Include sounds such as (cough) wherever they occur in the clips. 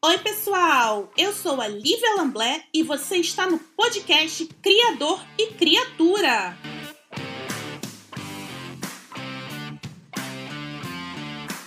Oi, pessoal! Eu sou a Lívia Lamblé e você está no podcast Criador e Criatura.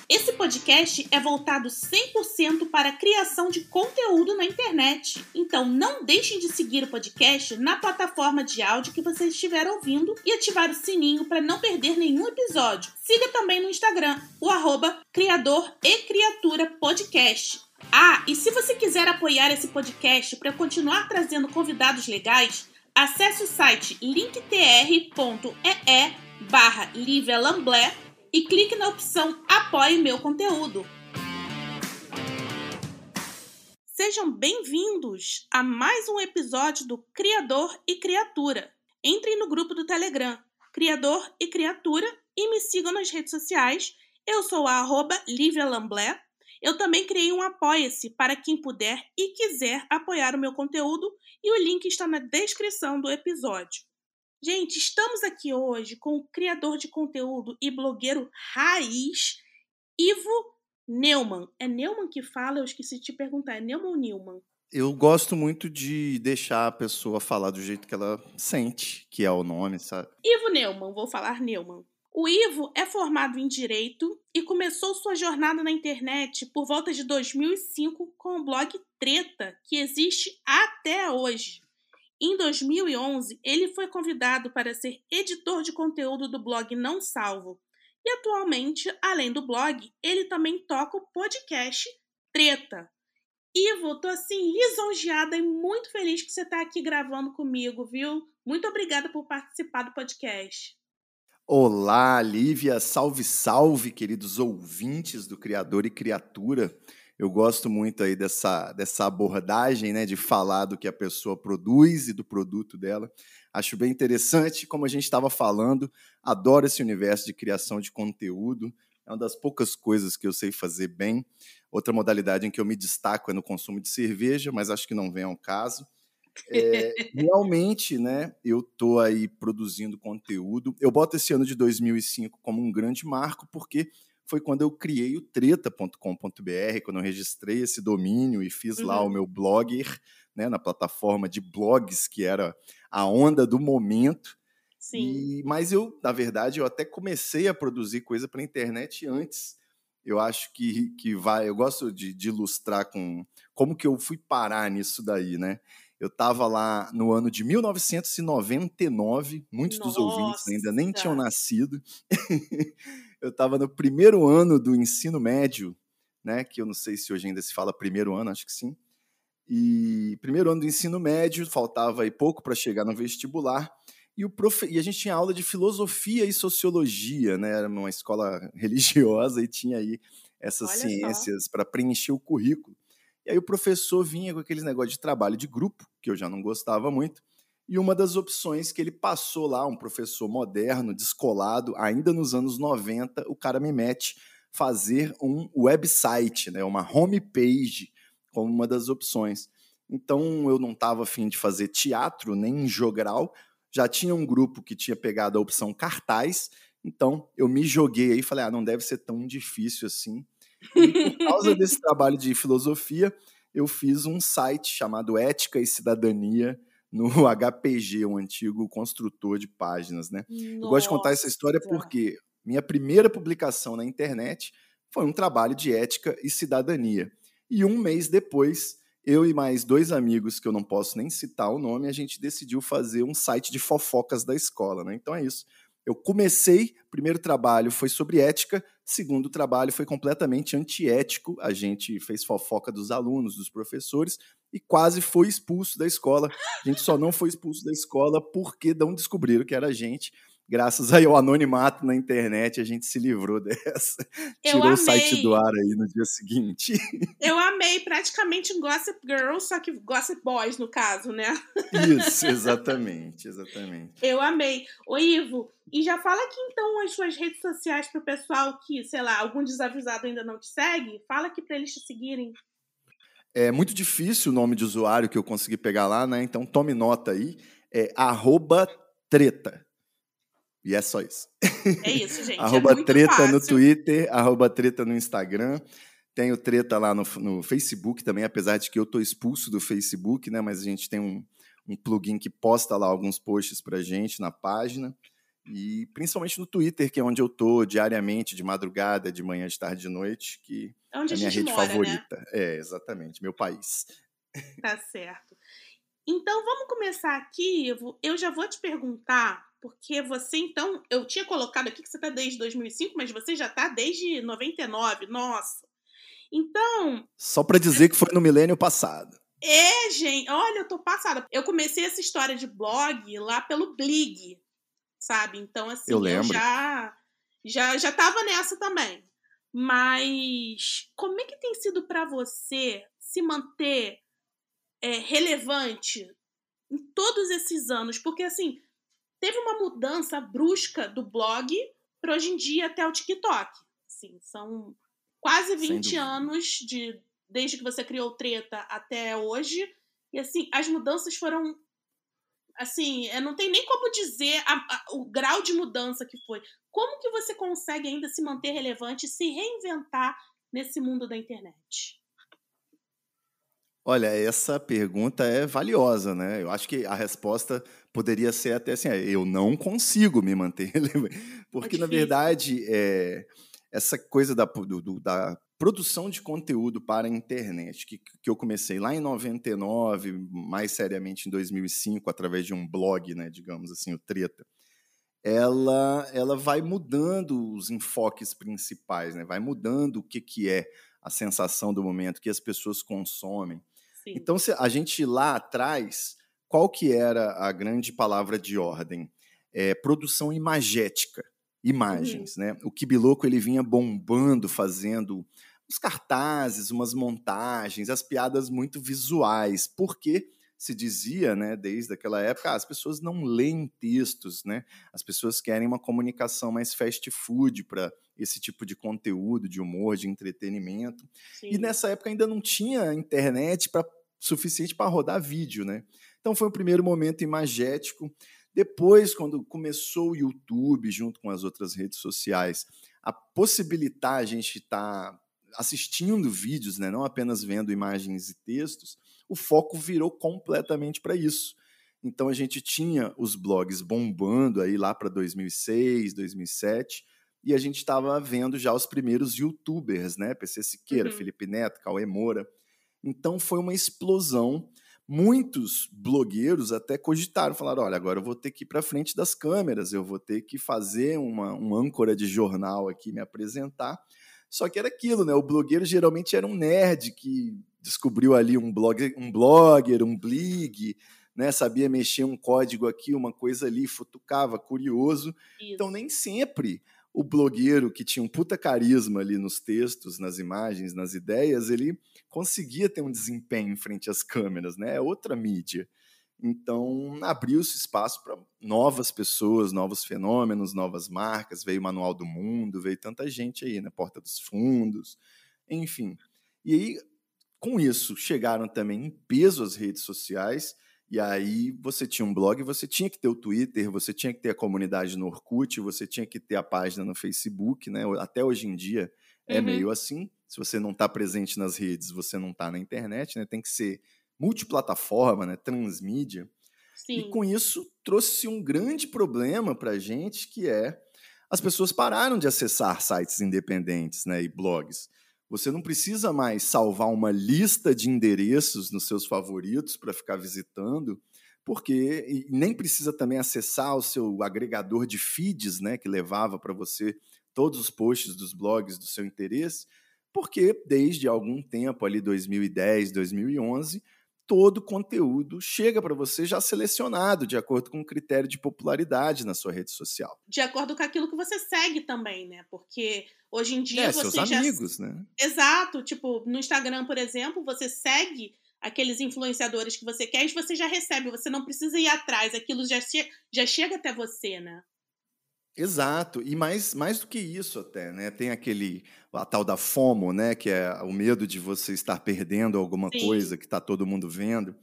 Esse podcast é voltado 100% para a criação de conteúdo na internet. Então não deixem de seguir o podcast na plataforma de áudio que você estiver ouvindo e ativar o sininho para não perder nenhum episódio. Siga também no Instagram, o arroba Criador e Criatura Podcast. Ah, e se você quiser apoiar esse podcast para continuar trazendo convidados legais, acesse o site linktr.ee barra e clique na opção Apoie meu conteúdo. Sejam bem-vindos a mais um episódio do Criador e Criatura. Entrem no grupo do Telegram Criador e Criatura e me sigam nas redes sociais. Eu sou a arroba Lívia Lamblé. Eu também criei um Apoia-se para quem puder e quiser apoiar o meu conteúdo e o link está na descrição do episódio. Gente, estamos aqui hoje com o criador de conteúdo e blogueiro raiz, Ivo Neumann. É Neumann que fala? Eu esqueci de te perguntar. É Neumann ou Neumann? Eu gosto muito de deixar a pessoa falar do jeito que ela sente, que é o nome, sabe? Ivo Neumann, vou falar Neumann. O Ivo é formado em Direito e começou sua jornada na internet por volta de 2005 com o blog Treta, que existe até hoje. Em 2011, ele foi convidado para ser editor de conteúdo do blog Não Salvo. E atualmente, além do blog, ele também toca o podcast Treta. Ivo, tô assim lisonjeada e muito feliz que você está aqui gravando comigo, viu? Muito obrigada por participar do podcast. Olá, Lívia, salve, salve, queridos ouvintes do Criador e Criatura. Eu gosto muito aí dessa, dessa abordagem, né, de falar do que a pessoa produz e do produto dela. Acho bem interessante, como a gente estava falando, adoro esse universo de criação de conteúdo. É uma das poucas coisas que eu sei fazer bem. Outra modalidade em que eu me destaco é no consumo de cerveja, mas acho que não vem ao caso. É, (laughs) realmente, né, eu tô aí produzindo conteúdo. Eu boto esse ano de 2005 como um grande marco, porque foi quando eu criei o treta.com.br, quando eu registrei esse domínio e fiz uhum. lá o uhum. meu blogger, né, na plataforma de blogs, que era a onda do momento. Sim. E, mas eu, na verdade, eu até comecei a produzir coisa para internet antes. Eu acho que, que vai. Eu gosto de, de ilustrar com como que eu fui parar nisso daí, né? Eu estava lá no ano de 1999, muitos Nossa. dos ouvintes ainda nem tinham nascido. (laughs) eu estava no primeiro ano do ensino médio, né? Que eu não sei se hoje ainda se fala primeiro ano, acho que sim. E primeiro ano do ensino médio, faltava aí pouco para chegar no vestibular. E, o profe... e a gente tinha aula de filosofia e sociologia, né? Era uma escola (laughs) religiosa e tinha aí essas Olha ciências para preencher o currículo. E aí o professor vinha com aqueles negócios de trabalho de grupo, que eu já não gostava muito, e uma das opções que ele passou lá, um professor moderno, descolado, ainda nos anos 90, o cara me mete fazer um website, né, uma homepage, como uma das opções. Então eu não estava afim de fazer teatro nem jogral, já tinha um grupo que tinha pegado a opção cartaz, então eu me joguei aí e falei, ah, não deve ser tão difícil assim. E por causa desse trabalho de filosofia, eu fiz um site chamado Ética e Cidadania, no (laughs) HPG, um antigo construtor de páginas, né? Nossa. Eu gosto de contar essa história porque minha primeira publicação na internet foi um trabalho de ética e cidadania. E um mês depois, eu e mais dois amigos, que eu não posso nem citar o nome, a gente decidiu fazer um site de fofocas da escola, né? Então é isso. Eu comecei, primeiro trabalho foi sobre ética, segundo trabalho foi completamente antiético. A gente fez fofoca dos alunos, dos professores e quase foi expulso da escola. A gente só não foi expulso da escola porque não descobriram que era a gente graças aí ao anonimato na internet, a gente se livrou dessa. Eu Tirou amei. o site do ar aí no dia seguinte. Eu amei, praticamente Gossip Girl, só que Gossip Boys, no caso, né? Isso, exatamente, exatamente. Eu amei. Ô, Ivo, e já fala aqui então as suas redes sociais pro pessoal que, sei lá, algum desavisado ainda não te segue. Fala aqui para eles te seguirem. É muito difícil o nome de usuário que eu consegui pegar lá, né? Então tome nota aí. É arroba treta. E é só isso. É isso, (laughs) gente. arroba é treta fácil. no Twitter, arroba treta no Instagram. Tenho treta lá no, no Facebook também, apesar de que eu estou expulso do Facebook, né? Mas a gente tem um, um plugin que posta lá alguns posts para gente na página. E principalmente no Twitter, que é onde eu tô diariamente, de madrugada, de manhã, de tarde, de noite, que é, onde é a minha rede mora, favorita. Né? É, exatamente, meu país. Tá certo. Então vamos começar aqui. Eu já vou te perguntar, porque você então, eu tinha colocado aqui que você está desde 2005, mas você já está desde 99. Nossa. Então. Só para dizer que foi no milênio passado. É, gente, olha, eu tô passada. Eu comecei essa história de blog lá pelo Blig, sabe? Então, assim, eu, eu já, já, já tava nessa também. Mas como é que tem sido para você se manter é, relevante em todos esses anos? Porque, assim, teve uma mudança brusca do blog para hoje em dia até o TikTok. Assim, são quase 20 anos de desde que você criou Treta até hoje. E assim, as mudanças foram assim, não tem nem como dizer a, a, o grau de mudança que foi. Como que você consegue ainda se manter relevante e se reinventar nesse mundo da internet? Olha, essa pergunta é valiosa, né? Eu acho que a resposta poderia ser até assim: é, eu não consigo me manter (laughs) relevante. Porque, é na verdade, é, essa coisa da, do, da produção de conteúdo para a internet, que, que eu comecei lá em 99, mais seriamente em 2005, através de um blog, né, digamos assim, o Treta, ela, ela vai mudando os enfoques principais, né, vai mudando o que, que é a sensação do momento, que as pessoas consomem. Sim. Então, se a gente lá atrás, qual que era a grande palavra de ordem? É, produção imagética, imagens, uhum. né? O Kibiloco ele vinha bombando, fazendo uns cartazes, umas montagens, as piadas muito visuais, porque se dizia, né, desde aquela época, ah, as pessoas não leem textos, né? As pessoas querem uma comunicação mais fast food para esse tipo de conteúdo, de humor, de entretenimento. Sim. E nessa época ainda não tinha internet para suficiente para rodar vídeo, né? Então foi o primeiro momento imagético. Depois, quando começou o YouTube, junto com as outras redes sociais, a possibilitar a gente estar tá assistindo vídeos, né, não apenas vendo imagens e textos, o foco virou completamente para isso. Então a gente tinha os blogs bombando aí lá para 2006, 2007, e a gente estava vendo já os primeiros youtubers, né? PC Siqueira, uhum. Felipe Neto, Cauê Moura. Então foi uma explosão. Muitos blogueiros até cogitaram, falaram: olha, agora eu vou ter que ir para frente das câmeras, eu vou ter que fazer uma, um âncora de jornal aqui, me apresentar. Só que era aquilo, né? O blogueiro geralmente era um nerd que descobriu ali um, blog, um blogger, um blig, né? Sabia mexer um código aqui, uma coisa ali, futucava, curioso. Isso. Então nem sempre o blogueiro que tinha um puta carisma ali nos textos, nas imagens, nas ideias, ele conseguia ter um desempenho em frente às câmeras, né? É outra mídia. Então, abriu-se espaço para novas pessoas, novos fenômenos, novas marcas. Veio o Manual do Mundo, veio tanta gente aí, né? Porta dos Fundos, enfim. E aí, com isso, chegaram também em peso as redes sociais. E aí, você tinha um blog, você tinha que ter o Twitter, você tinha que ter a comunidade no Orkut, você tinha que ter a página no Facebook, né? Até hoje em dia é uhum. meio assim. Se você não está presente nas redes, você não está na internet, né? Tem que ser multiplataforma, né, transmídia. Sim. E com isso trouxe um grande problema para a gente, que é as pessoas pararam de acessar sites independentes né, e blogs. Você não precisa mais salvar uma lista de endereços nos seus favoritos para ficar visitando, porque nem precisa também acessar o seu agregador de feeds, né, que levava para você todos os posts dos blogs do seu interesse, porque desde algum tempo ali 2010, 2011, todo conteúdo chega para você já selecionado, de acordo com o critério de popularidade na sua rede social. De acordo com aquilo que você segue também, né? Porque hoje em dia é, você seus já... amigos, né? Exato. Tipo, no Instagram, por exemplo, você segue aqueles influenciadores que você quer e você já recebe. Você não precisa ir atrás. Aquilo já, che... já chega até você, né? Exato, e mais, mais do que isso até, né? Tem aquele a tal da FOMO, né? Que é o medo de você estar perdendo alguma Sim. coisa que está todo mundo vendo.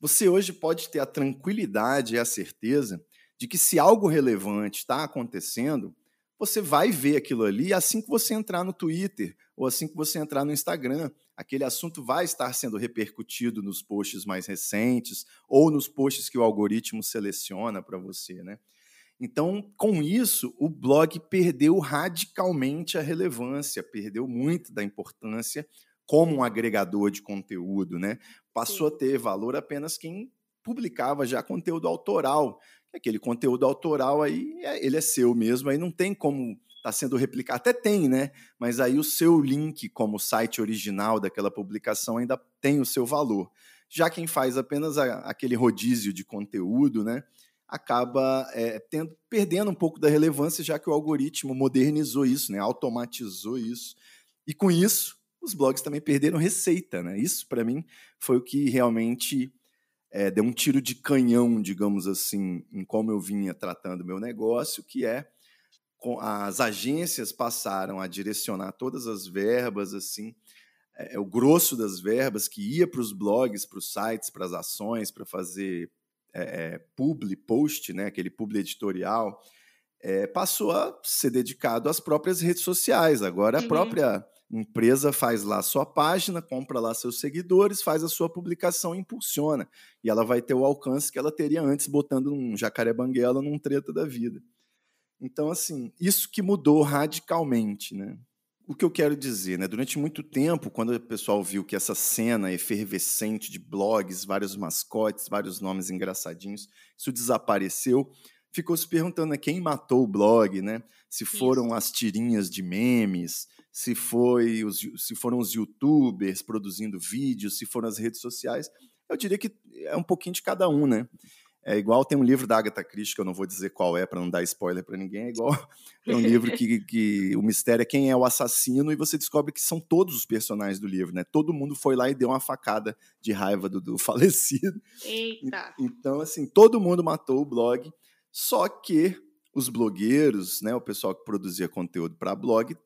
Você hoje pode ter a tranquilidade e a certeza de que se algo relevante está acontecendo, você vai ver aquilo ali assim que você entrar no Twitter ou assim que você entrar no Instagram. Aquele assunto vai estar sendo repercutido nos posts mais recentes ou nos posts que o algoritmo seleciona para você, né? Então, com isso, o blog perdeu radicalmente a relevância, perdeu muito da importância como um agregador de conteúdo, né? Passou Sim. a ter valor apenas quem publicava já conteúdo autoral. Aquele conteúdo autoral aí, é, ele é seu mesmo, aí não tem como estar tá sendo replicado. Até tem, né? Mas aí o seu link como site original daquela publicação ainda tem o seu valor. Já quem faz apenas a, aquele rodízio de conteúdo, né? Acaba é, tendo, perdendo um pouco da relevância, já que o algoritmo modernizou isso, né, automatizou isso. E com isso, os blogs também perderam receita. Né? Isso, para mim, foi o que realmente é, deu um tiro de canhão, digamos assim, em como eu vinha tratando meu negócio, que é as agências passaram a direcionar todas as verbas, assim, é, é o grosso das verbas que ia para os blogs, para os sites, para as ações, para fazer é, é, publi, post, né, aquele publi editorial, é, passou a ser dedicado às próprias redes sociais. Agora a uhum. própria empresa faz lá a sua página, compra lá seus seguidores, faz a sua publicação e impulsiona. E ela vai ter o alcance que ela teria antes botando um jacaré banguela num treta da vida. Então, assim, isso que mudou radicalmente, né? O que eu quero dizer, né? Durante muito tempo, quando o pessoal viu que essa cena efervescente de blogs, vários mascotes, vários nomes engraçadinhos, isso desapareceu, ficou se perguntando né, quem matou o blog, né? Se foram isso. as tirinhas de memes, se foi os, se foram os YouTubers produzindo vídeos, se foram as redes sociais. Eu diria que é um pouquinho de cada um, né? É igual tem um livro da Agatha Christie, que eu não vou dizer qual é para não dar spoiler para ninguém, é igual (laughs) é um livro que, que o mistério é quem é o assassino e você descobre que são todos os personagens do livro, né? Todo mundo foi lá e deu uma facada de raiva do, do (laughs) falecido. Eita. Então, assim, todo mundo matou o blog, só que os blogueiros, né, o pessoal que produzia conteúdo para blog,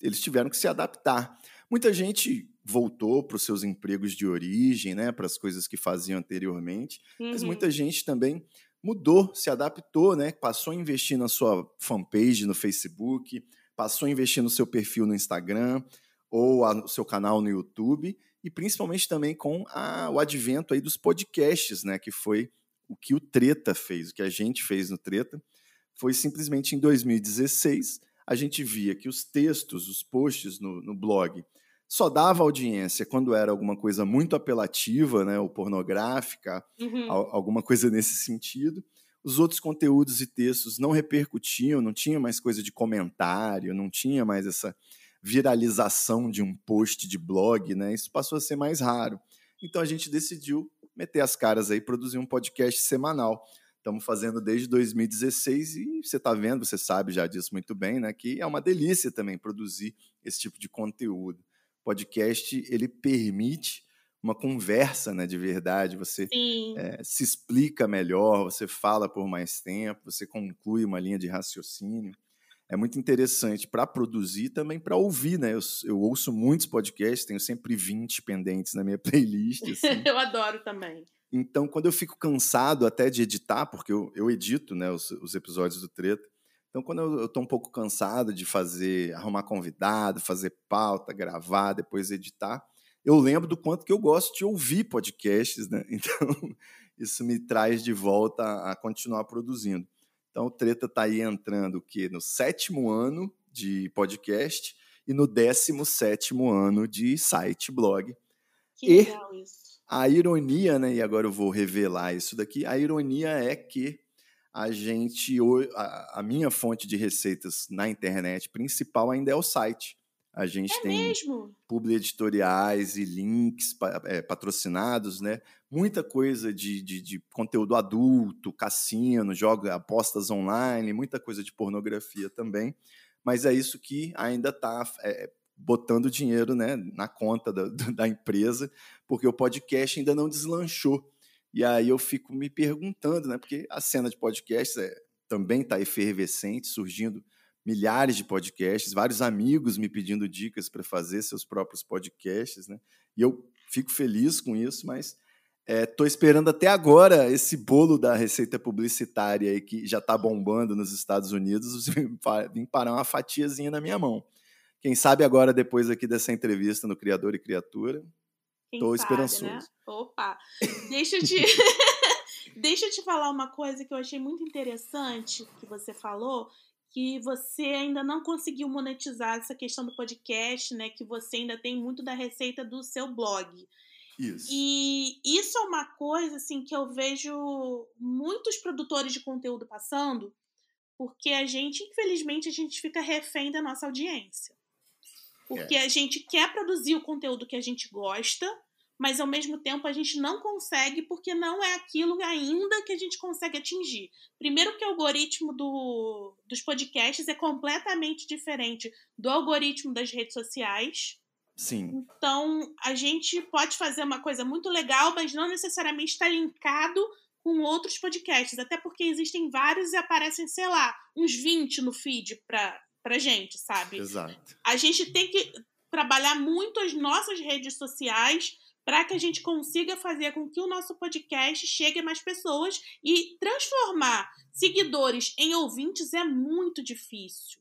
eles tiveram que se adaptar. Muita gente voltou para os seus empregos de origem, né, para as coisas que faziam anteriormente, uhum. mas muita gente também mudou, se adaptou, né, passou a investir na sua fanpage no Facebook, passou a investir no seu perfil no Instagram ou no seu canal no YouTube e principalmente também com a, o advento aí dos podcasts, né, que foi o que o Treta fez, o que a gente fez no Treta, foi simplesmente em 2016 a gente via que os textos, os posts no, no blog só dava audiência quando era alguma coisa muito apelativa, né, ou pornográfica, uhum. alguma coisa nesse sentido. Os outros conteúdos e textos não repercutiam, não tinha mais coisa de comentário, não tinha mais essa viralização de um post de blog, né? Isso passou a ser mais raro. Então a gente decidiu meter as caras aí, produzir um podcast semanal. Estamos fazendo desde 2016 e você está vendo, você sabe já disso muito bem, né? Que é uma delícia também produzir esse tipo de conteúdo podcast ele permite uma conversa né, de verdade, você é, se explica melhor, você fala por mais tempo, você conclui uma linha de raciocínio. É muito interessante para produzir também para ouvir, né? Eu, eu, ouço muitos podcasts, tenho sempre 20 pendentes na minha (laughs) playlist. Assim. (laughs) eu adoro também. Então, quando eu fico cansado até de editar, porque eu, eu edito né, os, os episódios do Treta, então, quando eu estou um pouco cansado de fazer, arrumar convidado, fazer pauta, gravar, depois editar, eu lembro do quanto que eu gosto de ouvir podcasts, né? (laughs) Então, isso me traz de volta a, continuar produzindo. Então, o Treta está aí entrando que no sétimo ano de podcast e no décimo sétimo ano de site blog. Que e legal isso. A ironia, né? E agora eu vou revelar isso daqui. A ironia é que a gente, a, minha fonte de receitas na internet principal ainda é o site. A gente é tem publi editoriais e links é, patrocinados, né? Muita coisa de, de, de, conteúdo adulto, cassino, joga apostas online, muita coisa de pornografia também. Mas é isso que ainda está é, botando dinheiro né, na conta (laughs) da, da empresa, porque o podcast ainda não deslanchou. E aí eu fico me perguntando, né? Porque a cena de podcasts é, também está efervescente, surgindo milhares de podcasts, vários amigos me pedindo dicas para fazer seus próprios podcasts, né? E eu fico feliz com isso, mas Estou é, esperando até agora esse bolo da receita publicitária aí que já está bombando nos Estados Unidos (laughs) vir parar uma fatiazinha na minha mão. Quem sabe agora, depois aqui dessa entrevista no Criador e Criatura, estou esperançoso. Né? Opa! (laughs) Deixa eu te. (laughs) Deixa eu te falar uma coisa que eu achei muito interessante que você falou, que você ainda não conseguiu monetizar essa questão do podcast, né? Que você ainda tem muito da receita do seu blog. Isso. E isso é uma coisa assim que eu vejo muitos produtores de conteúdo passando, porque a gente, infelizmente, a gente fica refém da nossa audiência. Porque é. a gente quer produzir o conteúdo que a gente gosta, mas ao mesmo tempo a gente não consegue porque não é aquilo ainda que a gente consegue atingir. Primeiro que o algoritmo do, dos podcasts é completamente diferente do algoritmo das redes sociais. Sim. Então, a gente pode fazer uma coisa muito legal, mas não necessariamente está linkado com outros podcasts, até porque existem vários e aparecem, sei lá, uns 20 no feed para pra gente, sabe? Exato. A gente tem que trabalhar muito as nossas redes sociais para que a gente consiga fazer com que o nosso podcast chegue a mais pessoas e transformar seguidores em ouvintes é muito difícil.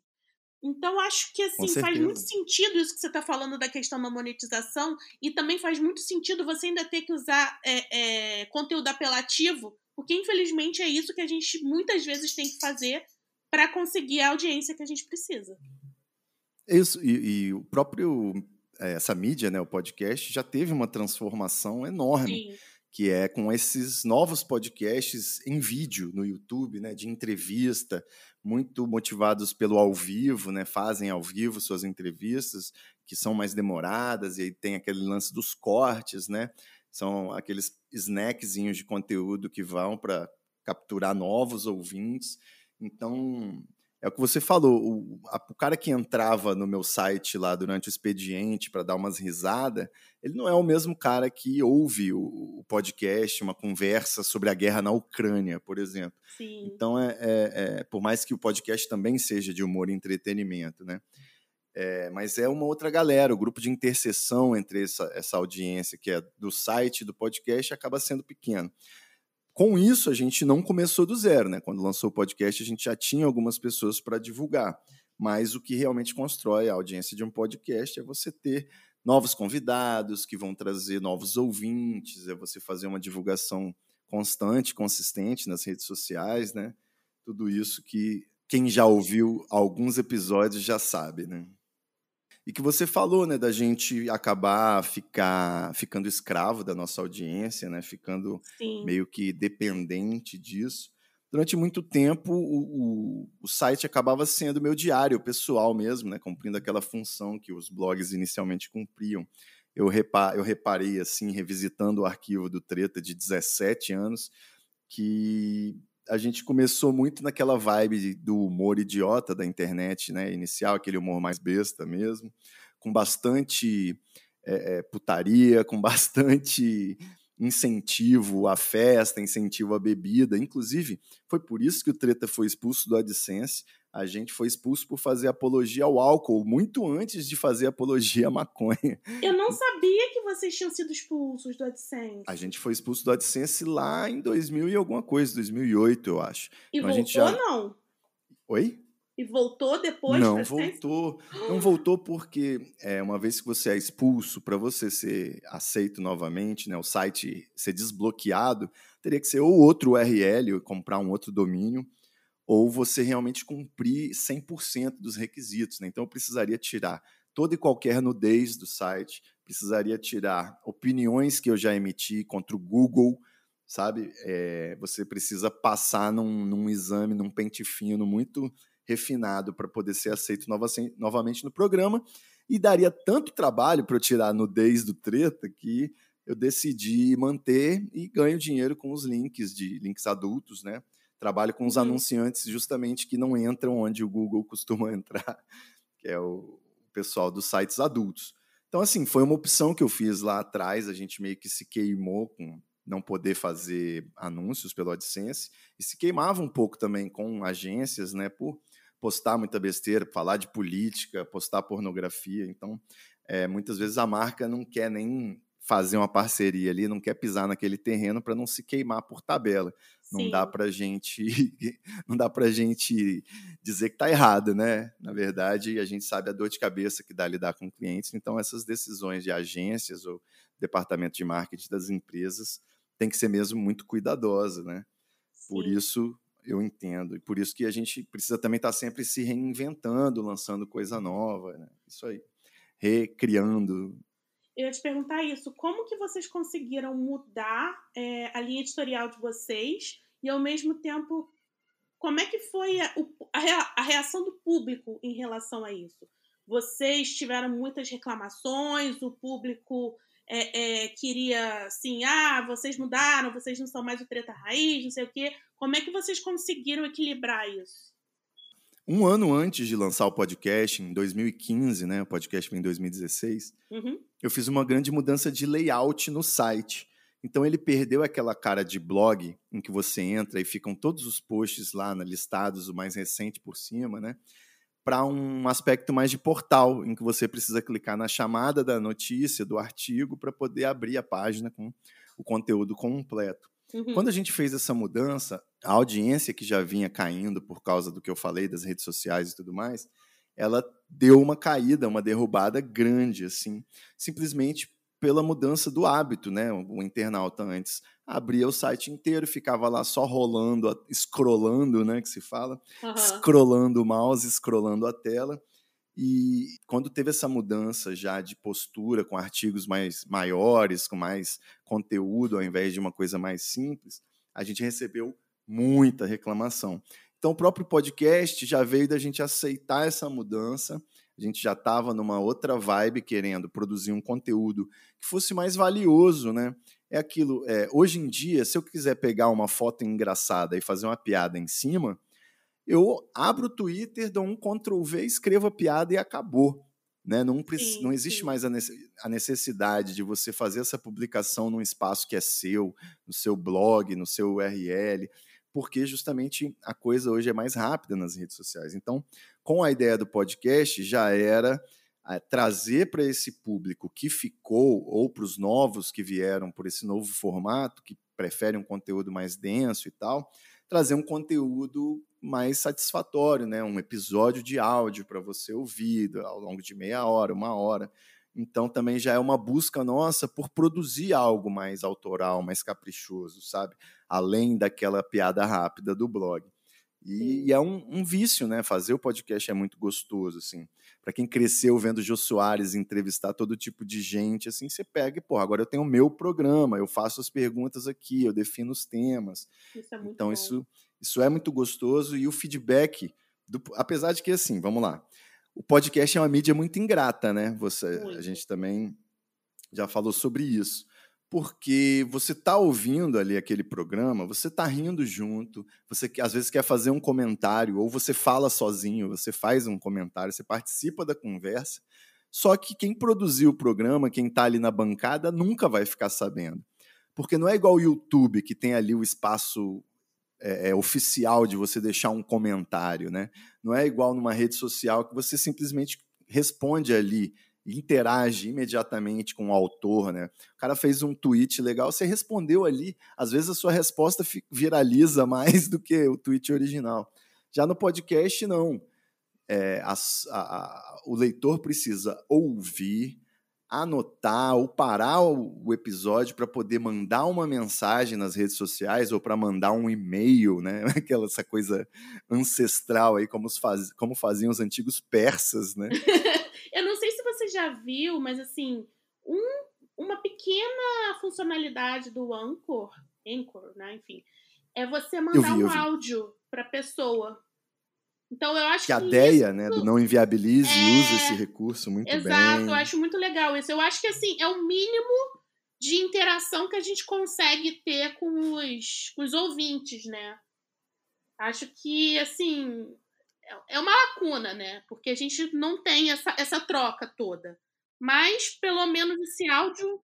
Então, acho que assim, faz muito sentido isso que você está falando da questão da monetização, e também faz muito sentido você ainda ter que usar é, é, conteúdo apelativo, porque infelizmente é isso que a gente muitas vezes tem que fazer para conseguir a audiência que a gente precisa. Isso, e, e o próprio é, essa mídia, né, o podcast, já teve uma transformação enorme. Sim. Que é com esses novos podcasts em vídeo no YouTube, né, de entrevista, muito motivados pelo ao vivo, né, fazem ao vivo suas entrevistas, que são mais demoradas, e aí tem aquele lance dos cortes, né, são aqueles snackzinhos de conteúdo que vão para capturar novos ouvintes. Então, é o que você falou, o, a, o, cara que entrava no meu site lá durante o expediente para dar umas risadas, ele não é o mesmo cara que ouve o, o, podcast, uma conversa sobre a guerra na Ucrânia, por exemplo. Sim. Então, é, é, é, por mais que o podcast também seja de humor e entretenimento, né? É, mas é uma outra galera, o grupo de interseção entre essa, essa audiência que é do site e do podcast acaba sendo pequeno. Com isso, a gente não começou do zero, né? Quando lançou o podcast, a gente já tinha algumas pessoas para divulgar. Mas o que realmente constrói a audiência de um podcast é você ter novos convidados que vão trazer novos ouvintes, é você fazer uma divulgação constante, consistente nas redes sociais, né? Tudo isso que quem já ouviu alguns episódios já sabe, né? E que você falou, né, da gente acabar ficar ficando escravo da nossa audiência, né, ficando Sim. meio que dependente disso. Durante muito tempo, o, o, o, site acabava sendo meu diário pessoal mesmo, né, cumprindo aquela função que os blogs inicialmente cumpriam. Eu, repa eu reparei, assim, revisitando o arquivo do Treta de 17 anos, que a gente começou muito naquela vibe do humor idiota da internet, né? Inicial, aquele humor mais besta mesmo, com bastante é, putaria, com bastante incentivo à festa, incentivo à bebida. Inclusive, foi por isso que o Treta foi expulso do AdSense, a gente foi expulso por fazer apologia ao álcool, muito antes de fazer apologia à maconha. Eu não sabia que vocês tinham sido expulsos do AdSense. A gente foi expulso do AdSense lá em 2000 e alguma coisa, 2008, eu acho. E então, voltou já... não? Oi? E voltou depois? Não voltou. Não voltou porque é, uma vez que você é expulso, para você ser aceito novamente, né, o site ser desbloqueado, teria que ser ou outro URL, comprar um outro domínio, ou você realmente cumprir 100% dos requisitos. Né? Então, eu precisaria tirar toda e qualquer nudez do site, precisaria tirar opiniões que eu já emiti contra o Google, sabe? É, você precisa passar num, num, exame, num pente fino muito refinado para poder ser aceito nova, novamente no programa. E daria tanto trabalho para eu tirar a nudez do treta que eu decidi manter e ganho dinheiro com os links de links adultos, né? Trabalho com os uhum. anunciantes justamente que não entram onde o Google costuma (laughs) entrar, que é o pessoal dos sites adultos. Então, assim, foi uma opção que eu fiz lá atrás, a gente meio que se queimou com não poder fazer anúncios pelo AdSense e se queimava um pouco também com agências, né, por postar muita besteira, falar de política, postar pornografia. Então, é, muitas vezes a marca não quer nem fazer uma parceria ali, não quer pisar naquele terreno para não se queimar por tabela. Não Sim. dá para gente, (laughs) não dá para gente dizer que está errado, né? Na verdade, a gente sabe a dor de cabeça que dá lidar com clientes. Então, essas decisões de agências ou departamento de marketing das empresas tem que ser mesmo muito cuidadosa, né? Sim. Por isso eu entendo e por isso que a gente precisa também estar tá sempre se reinventando, lançando coisa nova, né? Isso aí, recriando eu ia te perguntar isso. Como que vocês conseguiram mudar é, a linha editorial de vocês e, ao mesmo tempo, como é que foi a, a, reação do público em relação a isso? Vocês tiveram muitas reclamações, o público é, é, queria assim, ah, vocês mudaram, vocês não são mais o treta raiz, não sei o quê. Como é que vocês conseguiram equilibrar isso? Um ano antes de lançar o podcast, em 2015, né? O podcast foi em 2016. Uhum. Eu fiz uma grande mudança de layout no site. Então ele perdeu aquela cara de blog em que você entra e ficam todos os posts lá listados, o mais recente por cima, né? Para um aspecto mais de portal, em que você precisa clicar na chamada da notícia, do artigo, para poder abrir a página com o conteúdo completo. Uhum. Quando a gente fez essa mudança, a audiência que já vinha caindo por causa do que eu falei das redes sociais e tudo mais, ela deu uma caída, uma derrubada grande, assim, simplesmente pela mudança do hábito, né? O internauta antes abria o site inteiro, ficava lá só rolando, scrollando, né? Que se fala, uhum. scrollando o mouse, scrollando a tela. E quando teve essa mudança já de postura, com artigos mais maiores, com mais conteúdo, ao invés de uma coisa mais simples, a gente recebeu muita reclamação. Então, o próprio podcast já veio da gente aceitar essa mudança. A gente já estava numa outra vibe, querendo produzir um conteúdo que fosse mais valioso, né? É aquilo. É, hoje em dia, se eu quiser pegar uma foto engraçada e fazer uma piada em cima, eu abro o Twitter, dou um Ctrl V, escrevo a piada e acabou. Né? Não, sim, não existe sim. mais a necessidade de você fazer essa publicação num espaço que é seu, no seu blog, no seu URL, porque justamente a coisa hoje é mais rápida nas redes sociais. Então, com a ideia do podcast, já era eh, trazer para esse público que ficou, ou para os novos que vieram por esse novo formato, que preferem um conteúdo mais denso e tal, trazer um conteúdo mais satisfatório, né? Um episódio de áudio para você ouvir ao longo de meia hora, uma hora. Então também já é uma busca nossa por produzir algo mais autoral, mais caprichoso, sabe? Além daquela piada rápida do blog. E, e é um, um, vício, né? Fazer o podcast é muito gostoso, assim. Para quem cresceu vendo Jô Soares entrevistar todo tipo de gente, assim, você pega e, pô, agora eu tenho o meu programa, eu faço as perguntas aqui, eu defino os temas. Isso é muito então, bom. isso isso é muito gostoso e o feedback, do, apesar de que, assim, vamos lá, o podcast é uma mídia muito ingrata, né? Você, muito. A gente também já falou sobre isso porque você está ouvindo ali aquele programa, você está rindo junto, você às vezes quer fazer um comentário, ou você fala sozinho, você faz um comentário, você participa da conversa, só que quem produziu o programa, quem está ali na bancada, nunca vai ficar sabendo. Porque não é igual o YouTube, que tem ali o espaço é, oficial de você deixar um comentário, né? Não é igual numa rede social que você simplesmente responde ali interage imediatamente com o autor, né? O cara fez um tweet legal, você respondeu ali. Às vezes a sua resposta viraliza (laughs) mais do que o tweet original. Já no podcast, não. É, a, a, o leitor precisa ouvir, anotar ou parar o, episódio para poder mandar uma mensagem nas redes sociais ou para mandar um e-mail, né? (laughs) Aquela essa coisa ancestral aí, como, faz, como faziam os antigos persas, né? (laughs) Eu não sei se você já viu, mas assim, um, uma pequena funcionalidade do Anchor, Anchor, né? Enfim, é você mandar vi, um áudio para pessoa então eu acho que, que a ideia, isso... né, do não inviabilize é... usa esse recurso muito Exato, bem. Exato, eu acho muito legal isso. Eu acho que assim, é o mínimo de interação que a gente consegue ter com os, com os ouvintes, né? Acho que assim, é, é uma lacuna, né? Porque a gente não tem essa, essa troca toda. Mas pelo menos esse áudio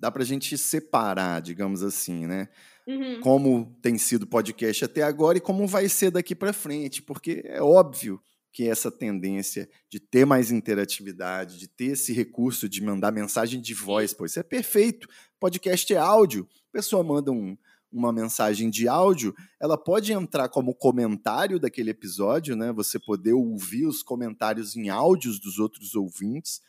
dá para a gente separar, digamos assim, né? Uhum. Como tem sido podcast até agora e como vai ser daqui para frente, porque é óbvio que essa tendência de ter mais interatividade, de ter esse recurso de mandar mensagem de voz, pois é perfeito. Podcast é áudio, a pessoa manda um, uma mensagem de áudio, ela pode entrar como comentário daquele episódio, né? Você poder ouvir os comentários em áudios dos outros ouvintes,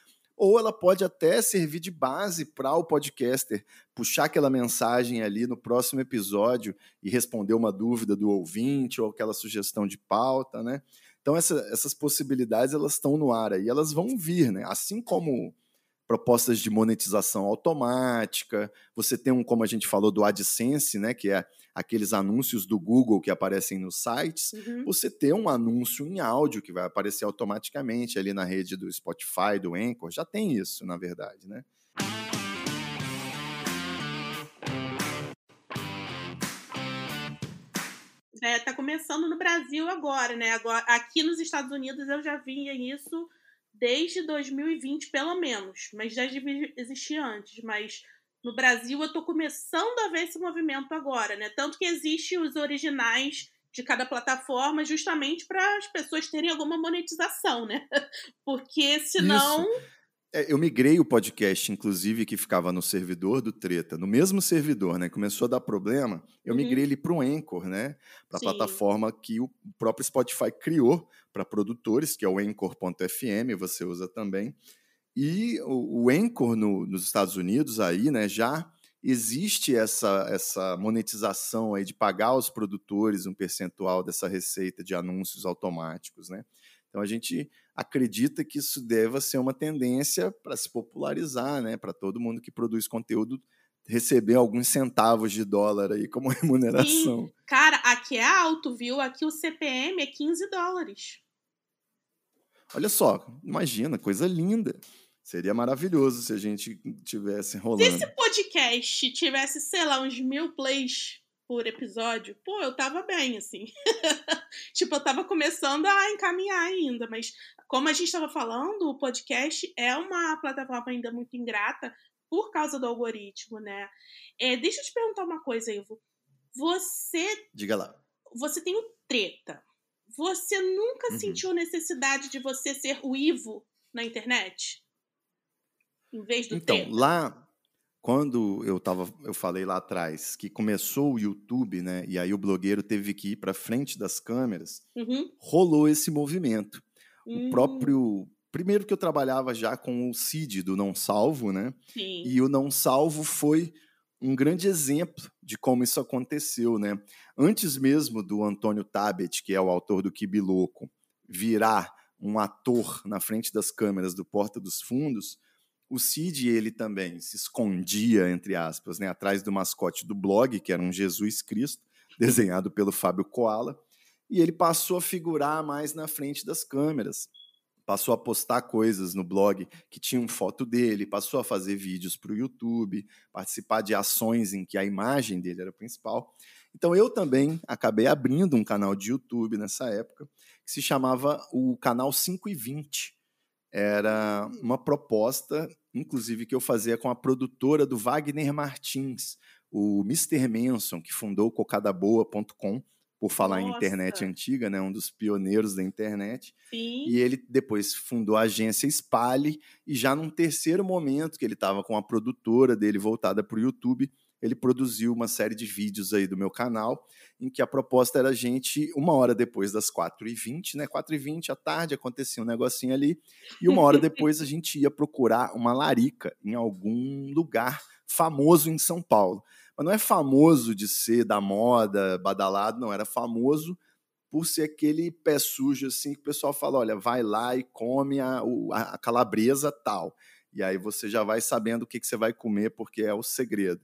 ou ela pode até servir de base para o podcaster puxar aquela mensagem ali no próximo episódio e responder uma dúvida do ouvinte ou aquela sugestão de pauta, né? Então essa, essas possibilidades elas estão no ar aí, elas vão vir, né? Assim como propostas de monetização automática, você tem um, como a gente falou, do AdSense, né? Que é aqueles anúncios do Google que aparecem nos sites, uhum. você tem um anúncio em áudio que vai aparecer automaticamente ali na rede do Spotify, do Anchor, já tem isso, na verdade, né? É, tá começando no Brasil agora, né? Agora, aqui nos Estados Unidos eu já via isso desde 2020, pelo menos. Mas já existia antes. Mas no Brasil eu tô começando a ver esse movimento agora, né? Tanto que existe os originais de cada plataforma justamente para as pessoas terem alguma monetização, né? (laughs) Porque senão. Isso. É, eu migrei o podcast, inclusive, que ficava no servidor do Treta, no mesmo servidor, né? Começou a dar problema, eu uhum. migrei ele para o Anchor, né? Para a plataforma que o próprio Spotify criou para produtores, que é o Anchor.fm, você usa também. E o, o Anchor no, nos Estados Unidos aí, né, já existe essa, essa monetização aí de pagar aos produtores um percentual dessa receita de anúncios automáticos, né? Então a gente acredita que isso deva ser uma tendência para se popularizar, né? Para todo mundo que produz conteúdo receber alguns centavos de dólar aí como (laughs) remuneração. Sim. Cara, aqui é alto, viu? Aqui o CPM é 15 dólares. Olha só, imagina, coisa linda. Seria maravilhoso se a gente tivesse rolando. Se esse podcast tivesse, sei lá, uns mil plays por episódio, pô, eu tava bem, assim. (laughs) tipo, eu tava começando a encaminhar ainda, mas como a gente estava falando, o podcast é uma plataforma ainda muito ingrata por causa do algoritmo, né? É, deixa eu te perguntar uma coisa, Ivo. Você. Diga lá. Você tem o treta. Você nunca uhum. sentiu necessidade de você ser o Ivo na internet? Em vez do então, treta? lá quando eu tava, eu falei lá atrás que começou o YouTube, né? E aí o blogueiro teve que ir para frente das câmeras, uhum. rolou esse movimento. Uhum. O próprio hum. primeiro que eu trabalhava já com o Cid do Não Salvo, né? Sim. E o Não Salvo foi um grande exemplo de como isso aconteceu, né? Antes mesmo do Antônio Tabet, que é o autor do Kibi Louco, virar um ator na frente das câmeras do Porta dos Fundos, o Cid, ele também se escondia, entre aspas, né, atrás do mascote do blog, que era um Jesus Cristo, (laughs) desenhado pelo Fábio Koala, e ele passou a figurar mais na frente das câmeras. Passou a postar coisas no blog que tinham foto dele, passou a fazer vídeos para o YouTube, participar de ações em que a imagem dele era principal. Então eu também acabei abrindo um canal de YouTube nessa época, que se chamava o Canal 5 e 20 era uma proposta, inclusive, que eu fazia com a produtora do Wagner Martins, o Mr. Manson, que fundou cocadaboa.com, por falar Nossa. em internet antiga, né, um dos pioneiros da internet. Sim. E ele depois fundou a agência Spale, e já num terceiro momento que ele estava com a produtora dele voltada para o YouTube, ele produziu uma série de vídeos aí do meu canal, em que a proposta era a gente, uma hora depois das 4h20, né? 4h20 à tarde acontecia um negocinho ali, e uma hora (laughs) depois a gente ia procurar uma larica em algum lugar famoso em São Paulo. Mas não é famoso de ser da moda, badalado, não, era famoso por ser aquele pé sujo assim que o pessoal fala, olha, vai lá e come a, a calabresa tal. E aí você já vai sabendo o que, que você vai comer, porque é o segredo.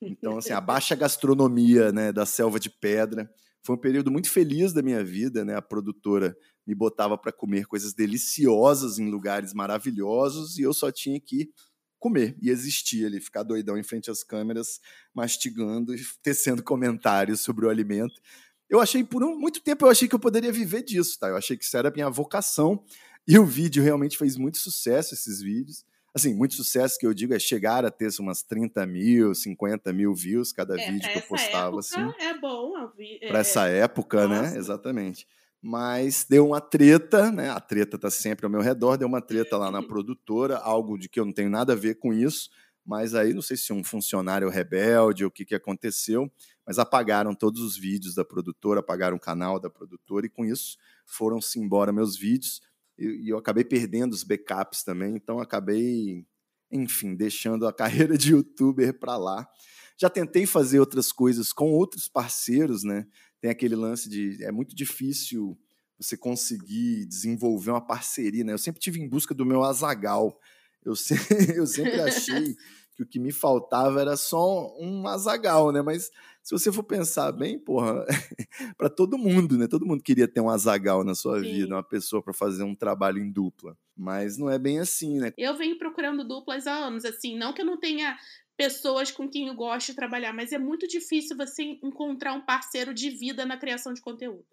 Então, assim, a baixa gastronomia né, da selva de pedra foi um período muito feliz da minha vida, né? A produtora me botava para comer coisas deliciosas em lugares maravilhosos e eu só tinha que comer e existir ali, ficar doidão em frente às câmeras, mastigando e tecendo comentários sobre o alimento. Eu achei por um, muito tempo eu achei que eu poderia viver disso, tá? Eu achei que isso era a minha vocação e o vídeo realmente fez muito sucesso esses vídeos assim, muito sucesso que eu digo é chegar a ter umas 30 mil, 50 mil views cada é, vídeo que eu postava. Assim. É bom. É, Para essa época, né? Nossa. né? Exatamente. mas deu uma treta, né? A treta está sempre ao meu redor, deu uma treta lá na produtora, algo de que eu não tenho nada a ver com isso, mas aí não sei se um funcionário rebelde ou o que, que aconteceu, mas apagaram todos os vídeos da produtora, apagaram o canal da produtora e com isso foram-se embora meus vídeos e, e eu acabei perdendo os backups também, então acabei, enfim, deixando a (laughs) carreira de youtuber para lá. Já tentei fazer outras coisas com outros parceiros, né? Tem aquele lance de é muito difícil você conseguir desenvolver uma parceria, né? Eu sempre tive em busca do meu azagal. Eu, se, (laughs) eu sempre achei (laughs) que o que me faltava era só um azagal, né? Mas se você for pensar bem, porra, (laughs) para todo mundo, né? Todo mundo queria ter um azagal na sua Sim. vida, uma pessoa para fazer um trabalho em dupla. Mas não é bem assim, né? Eu venho procurando duplas há anos, assim, não que eu não tenha pessoas com quem eu gosto de trabalhar, mas é muito difícil você encontrar um parceiro de vida na criação de conteúdo.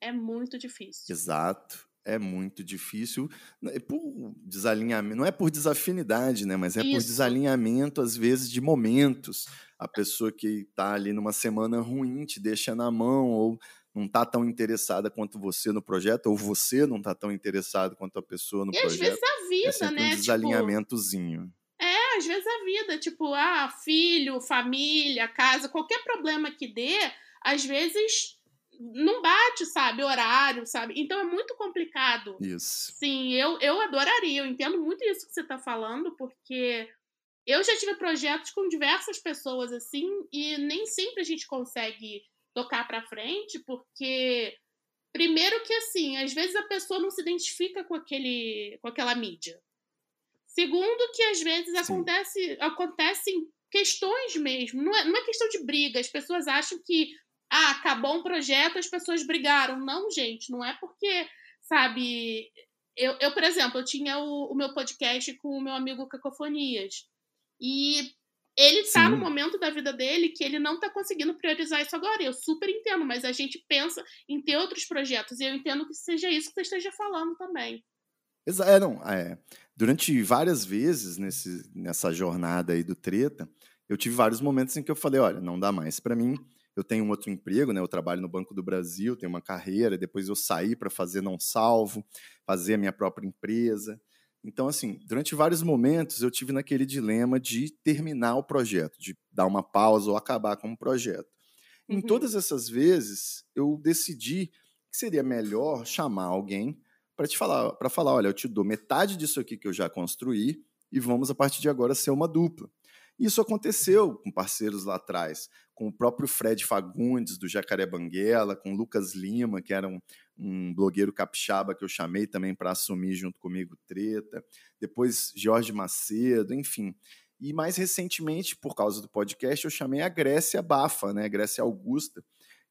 É muito difícil. Exato é muito difícil é por desalinhamento, não é por desafinidade, né, mas é Isso. por desalinhamento às vezes de momentos. A pessoa que está ali numa semana ruim te deixa na mão ou não está tão interessada quanto você no projeto, ou você não está tão interessado quanto a pessoa no e projeto. E às vezes a vida, é né? Um tipo desalinhamentozinho. Tipo, é, às vezes a vida, tipo, ah, filho, família, casa, qualquer problema que dê, às vezes não bate, sabe, horário, sabe? Então é muito complicado. Isso. Sim, eu, eu adoraria, eu entendo muito isso que você está falando, porque eu já tive projetos com diversas pessoas assim, e nem sempre a gente consegue tocar para frente, porque primeiro que assim, às vezes a pessoa não se identifica com aquele com aquela mídia. Segundo que às vezes acontece acontecem questões mesmo, não é, não é questão de briga, as pessoas acham que ah, acabou um projeto, as pessoas brigaram. Não, gente, não é porque, sabe. Eu, eu por exemplo, eu tinha o, o meu podcast com o meu amigo Cacofonias. E ele está no momento da vida dele que ele não está conseguindo priorizar isso agora. Eu super entendo, mas a gente pensa em ter outros projetos. E eu entendo que seja isso que você esteja falando também. É, não, é, durante várias vezes nesse, nessa jornada aí do treta, eu tive vários momentos em que eu falei, olha, não dá mais para mim, eu tenho um outro emprego, né? Eu trabalho no Banco do Brasil, tenho uma carreira, depois eu saí para fazer não salvo, fazer a minha própria empresa. Então, assim, durante vários momentos eu tive naquele dilema de terminar o projeto, de dar uma pausa ou acabar com o projeto. Uhum. Em todas essas vezes, eu decidi que seria melhor chamar alguém para te falar, para falar, olha, eu te dou metade disso aqui que eu já construí e vamos a partir de agora ser uma dupla. Isso aconteceu com parceiros lá atrás, com o próprio Fred Fagundes, do Jacaré Banguela, com Lucas Lima, que era um, um blogueiro capixaba que eu chamei também para assumir junto comigo treta. Depois, Jorge Macedo, enfim. E mais recentemente, por causa do podcast, eu chamei a Grécia Bafa, né? Grécia Augusta,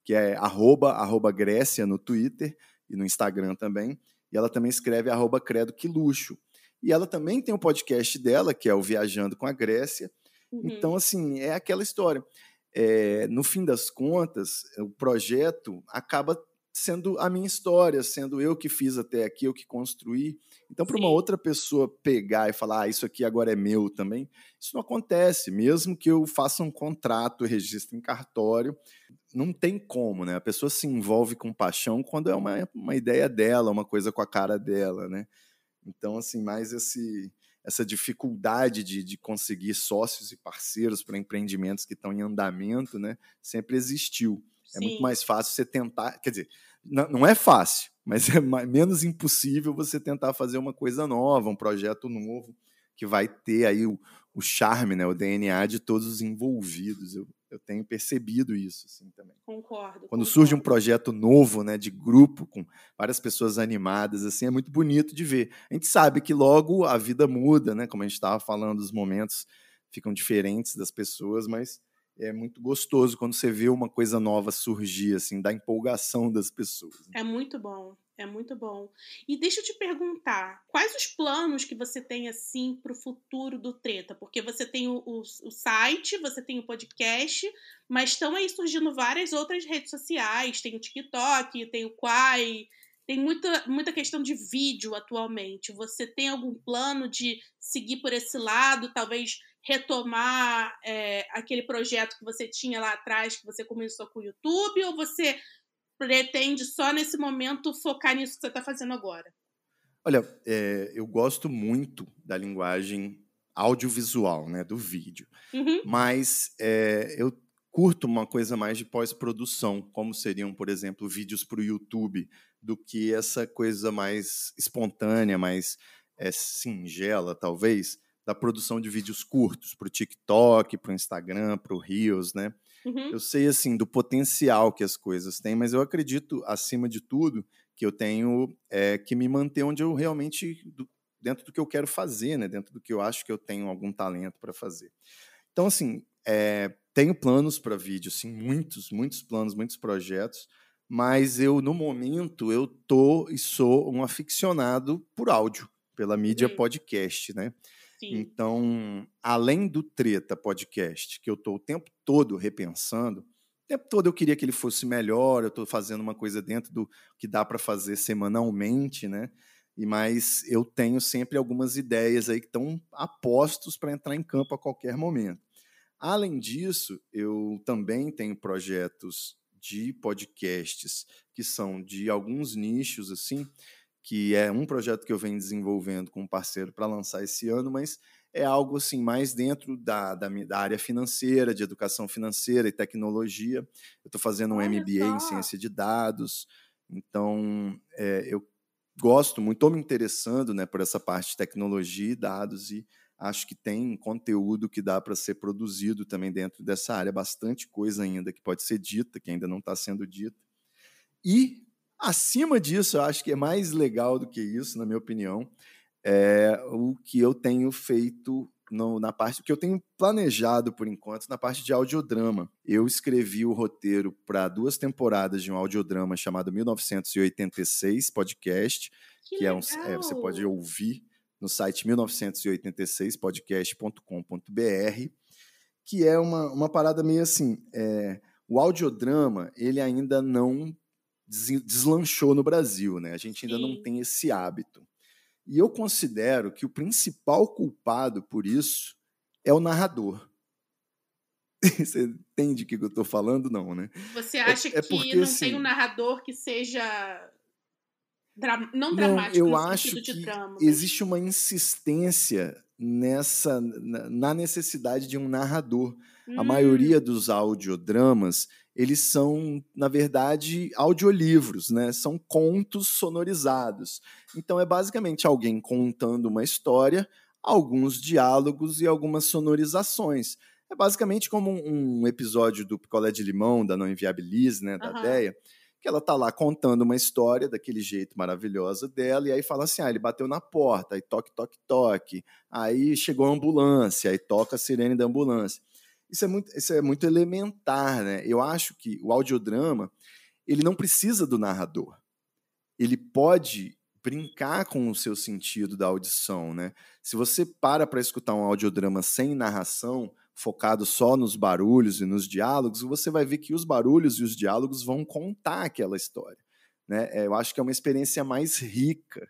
que é arroba, arroba Grécia no Twitter e no Instagram também. E ela também escreve arroba Credo Que Luxo. E ela também tem um podcast dela, que é o Viajando com a Grécia, Uhum. Então, assim, é aquela história. É, no fim das contas, o projeto acaba sendo a minha história, sendo eu que fiz até aqui, eu que construí. Então, para uma outra pessoa pegar e falar, ah, isso aqui agora é meu também, isso não acontece. Mesmo que eu faça um contrato, registre em cartório, não tem como, né? A pessoa se envolve com paixão quando é uma, uma ideia dela, uma coisa com a cara dela, né? Então, assim, mais esse essa dificuldade de, de conseguir sócios e parceiros para empreendimentos que estão em andamento, né, sempre existiu. Sim. É muito mais fácil você tentar, quer dizer, não, não é fácil, (laughs) mas é mais, menos impossível você tentar fazer uma coisa nova, um projeto novo que vai ter aí o, o charme, né, o DNA de todos os envolvidos. Eu, eu tenho percebido isso assim também. Concordo. Quando concordo. surge um projeto novo, né, de grupo com várias pessoas animadas, assim, é muito bonito de ver. A gente sabe que logo a vida muda, né, como a gente estava falando, os momentos ficam diferentes das pessoas, mas é muito gostoso quando você vê uma coisa nova surgir, assim, da empolgação das pessoas. Né. É muito bom. É muito bom. E deixa eu te perguntar, quais os planos que você tem assim para o futuro do Treta? Porque você tem o, o, o, site, você tem o podcast, mas estão aí surgindo várias outras redes sociais, tem o TikTok, tem o Quai, tem muita, muita questão de vídeo atualmente. Você tem algum plano de seguir por esse lado, talvez retomar é, aquele projeto que você tinha lá atrás, que você começou com o YouTube, ou você pretende só nesse momento focar nisso que você está fazendo agora? Olha, é, eu gosto muito da linguagem audiovisual, né, do vídeo, uhum. mas é, eu curto uma coisa mais de pós-produção, como seriam, por exemplo, vídeos para o YouTube, do que essa coisa mais espontânea, mais é, singela, talvez, da produção de vídeos curtos para o TikTok, para o Instagram, para o Reels, né? Uhum. Eu sei, assim, do potencial que as coisas têm, mas eu acredito, acima de tudo, que eu tenho é, que me manter onde eu realmente, do, dentro do que eu quero fazer, né? Dentro do que eu acho que eu tenho algum talento para fazer. Então, assim, é, tenho planos para vídeo, sim, muitos, muitos planos, muitos projetos, mas eu, no momento, eu tô e sou um aficionado por áudio, pela mídia uhum. podcast, né? Sim. Então, além do Treta Podcast, que eu estou o tempo todo repensando, o tempo todo eu queria que ele fosse melhor, eu estou fazendo uma coisa dentro do que dá para fazer semanalmente, né? E mas eu tenho sempre algumas ideias aí que estão apostos para entrar em campo a qualquer momento. Além disso, eu também tenho projetos de podcasts que são de alguns nichos assim, que é um projeto que eu venho desenvolvendo com um parceiro para lançar esse ano, mas é algo assim mais dentro da, da, da, área financeira, de educação financeira e tecnologia. Eu estou fazendo um Olha MBA só. em ciência de dados, então é, eu gosto muito, estou me interessando né, por essa parte de tecnologia e dados e acho que tem conteúdo que dá para ser produzido também dentro dessa área, bastante coisa ainda que pode ser dita, que ainda não está sendo dita. E, acima disso, eu acho que é mais legal do que isso, na minha opinião, é o que eu tenho feito no, na parte que eu tenho planejado por enquanto na parte de audiodrama. Eu escrevi o roteiro para duas temporadas de um audiodrama chamado 1986 podcast, que, que é um é, você pode ouvir no site 1986podcast.com.br, que é uma, uma parada meio assim, é, o audiodrama ele ainda não deslanchou no Brasil, né? A gente ainda Sim. não tem esse hábito. E eu considero que o principal culpado por isso é o narrador. (laughs) Você entende o que eu estou falando? Não, né? Você é, acha é, é porque, que não assim, tem um narrador que seja Dra não dramático não, eu acho que drama, mas... existe uma insistência nessa na necessidade de um narrador. Hum. A maioria dos audiodramas, eles são, na verdade, audiolivros, né? São contos sonorizados. Então é basicamente alguém contando uma história, alguns diálogos e algumas sonorizações. É basicamente como um, episódio do Picolé de Limão, da Não Inviabilize, né, da uhum. Deia, que ela tá lá contando uma história daquele jeito maravilhoso dela, e aí fala assim: ah, ele bateu na porta, aí toque, toque, toque, aí chegou a ambulância, aí toca a sirene da ambulância. Isso é muito, isso é muito elementar, né? Eu acho que o audiodrama ele não precisa do narrador. Ele pode brincar com o seu sentido da audição, né? Se você para para escutar um audiodrama sem narração, focado só nos barulhos e nos diálogos, você vai ver que os barulhos e os diálogos vão contar aquela história. Né? É, eu acho que é uma experiência mais rica.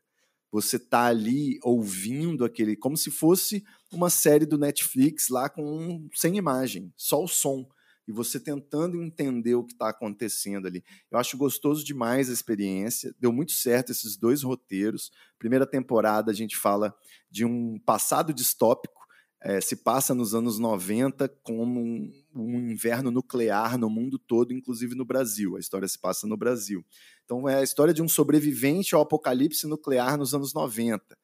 Você tá ali ouvindo aquele, como se fosse uma série do Netflix lá com sem imagem, só o som e você tentando entender o que está acontecendo ali. Eu acho gostoso demais a experiência, deu muito certo esses dois roteiros. Primeira temporada a gente fala de um passado distópico é, se passa nos anos 90 como um, um, inverno nuclear no mundo todo, inclusive no Brasil. A história se passa no Brasil. Então é a história de um sobrevivente ao apocalipse nuclear nos anos 90.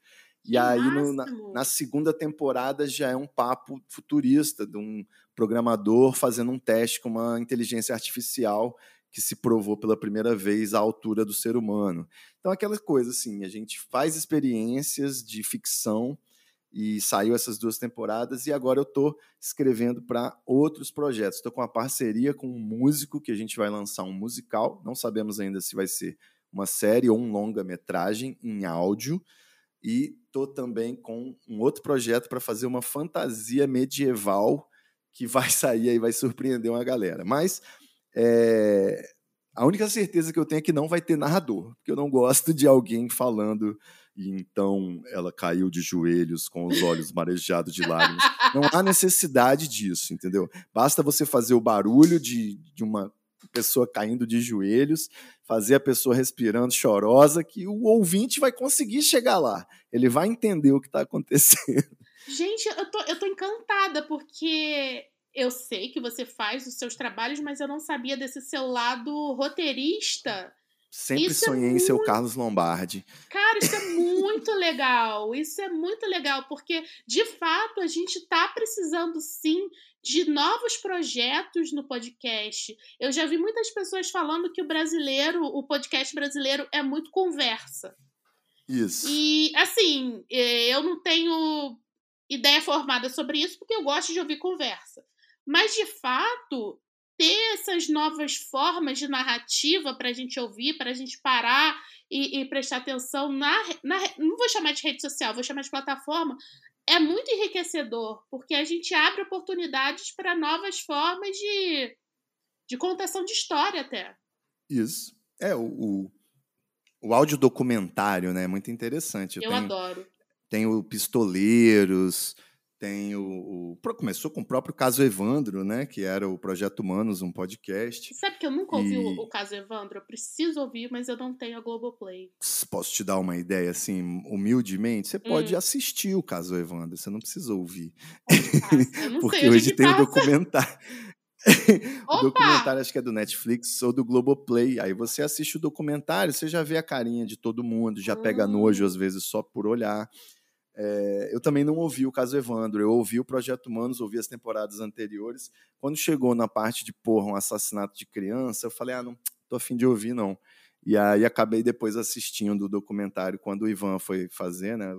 E que aí, no, na, na, segunda temporada, já é um papo futurista de um programador fazendo um teste com uma inteligência artificial que se provou pela primeira vez à altura do ser humano. Então, aquela coisa assim, a gente faz experiências de ficção e saiu essas duas temporadas e agora eu estou escrevendo para outros projetos. Estou com uma parceria com um músico que a gente vai lançar um musical. Não sabemos ainda se vai ser uma série ou um longa-metragem em áudio. E estou também com um outro projeto para fazer uma fantasia medieval que vai (laughs) sair e vai surpreender uma galera. Mas é, a única certeza que eu tenho é que não vai ter narrador, porque eu não gosto de alguém falando e então ela caiu de joelhos com os olhos marejados de lágrimas. Não há necessidade disso, entendeu? Basta você fazer o barulho de, de uma pessoa caindo de joelhos, fazer a pessoa respirando chorosa, que o ouvinte vai conseguir chegar lá. Ele vai entender o que está acontecendo. Gente, eu tô, eu tô encantada, porque eu sei que você faz os seus trabalhos, mas eu não sabia desse seu lado roteirista. Sempre isso é sonhei é muito... em ser o Carlos Lombardi. Cara, isso é (laughs) muito legal. Isso é muito legal, porque de fato a gente tá precisando sim de novos projetos no podcast. Eu já vi muitas pessoas falando que o brasileiro, o podcast brasileiro é muito conversa. Isso. E assim, eh, eu não tenho ideia formada sobre isso porque eu gosto de ouvir conversa. Mas de fato, ter essas novas formas de narrativa para a gente ouvir, para a gente parar e, e, prestar atenção na, na. Não vou chamar de rede social, vou chamar de plataforma. É muito enriquecedor, porque a gente abre oportunidades para novas formas de, de contação de história, até. Isso. É, o, o, o audiodocumentário, né? É muito interessante. Eu, Eu tenho, adoro. Tem o Pistoleiros, tem o, o, Começou com o próprio Caso Evandro, né? Que era o Projeto Humanos, um podcast. Sabe que eu nunca ouvi e... o, o, Caso Evandro? Eu preciso ouvir, mas eu não tenho a Globoplay. Posso te dar uma ideia, assim, humildemente? Você pode hum. assistir o Caso Evandro, você não precisa ouvir. (laughs) Porque sei hoje tem o um documentário. (laughs) o documentário acho que é do Netflix ou do Globoplay. Aí você assiste o documentário, você já vê a carinha de todo mundo, já pega nojo hum. às vezes só por olhar. É, eu também não ouvi o caso Evandro, eu ouvi o Projeto Humanos, ouvi as temporadas anteriores. Quando chegou na parte de porra, um assassinato de criança, eu falei, ah, não tô afim de ouvir, não. E aí acabei depois assistindo o documentário quando o Ivan foi fazer, né,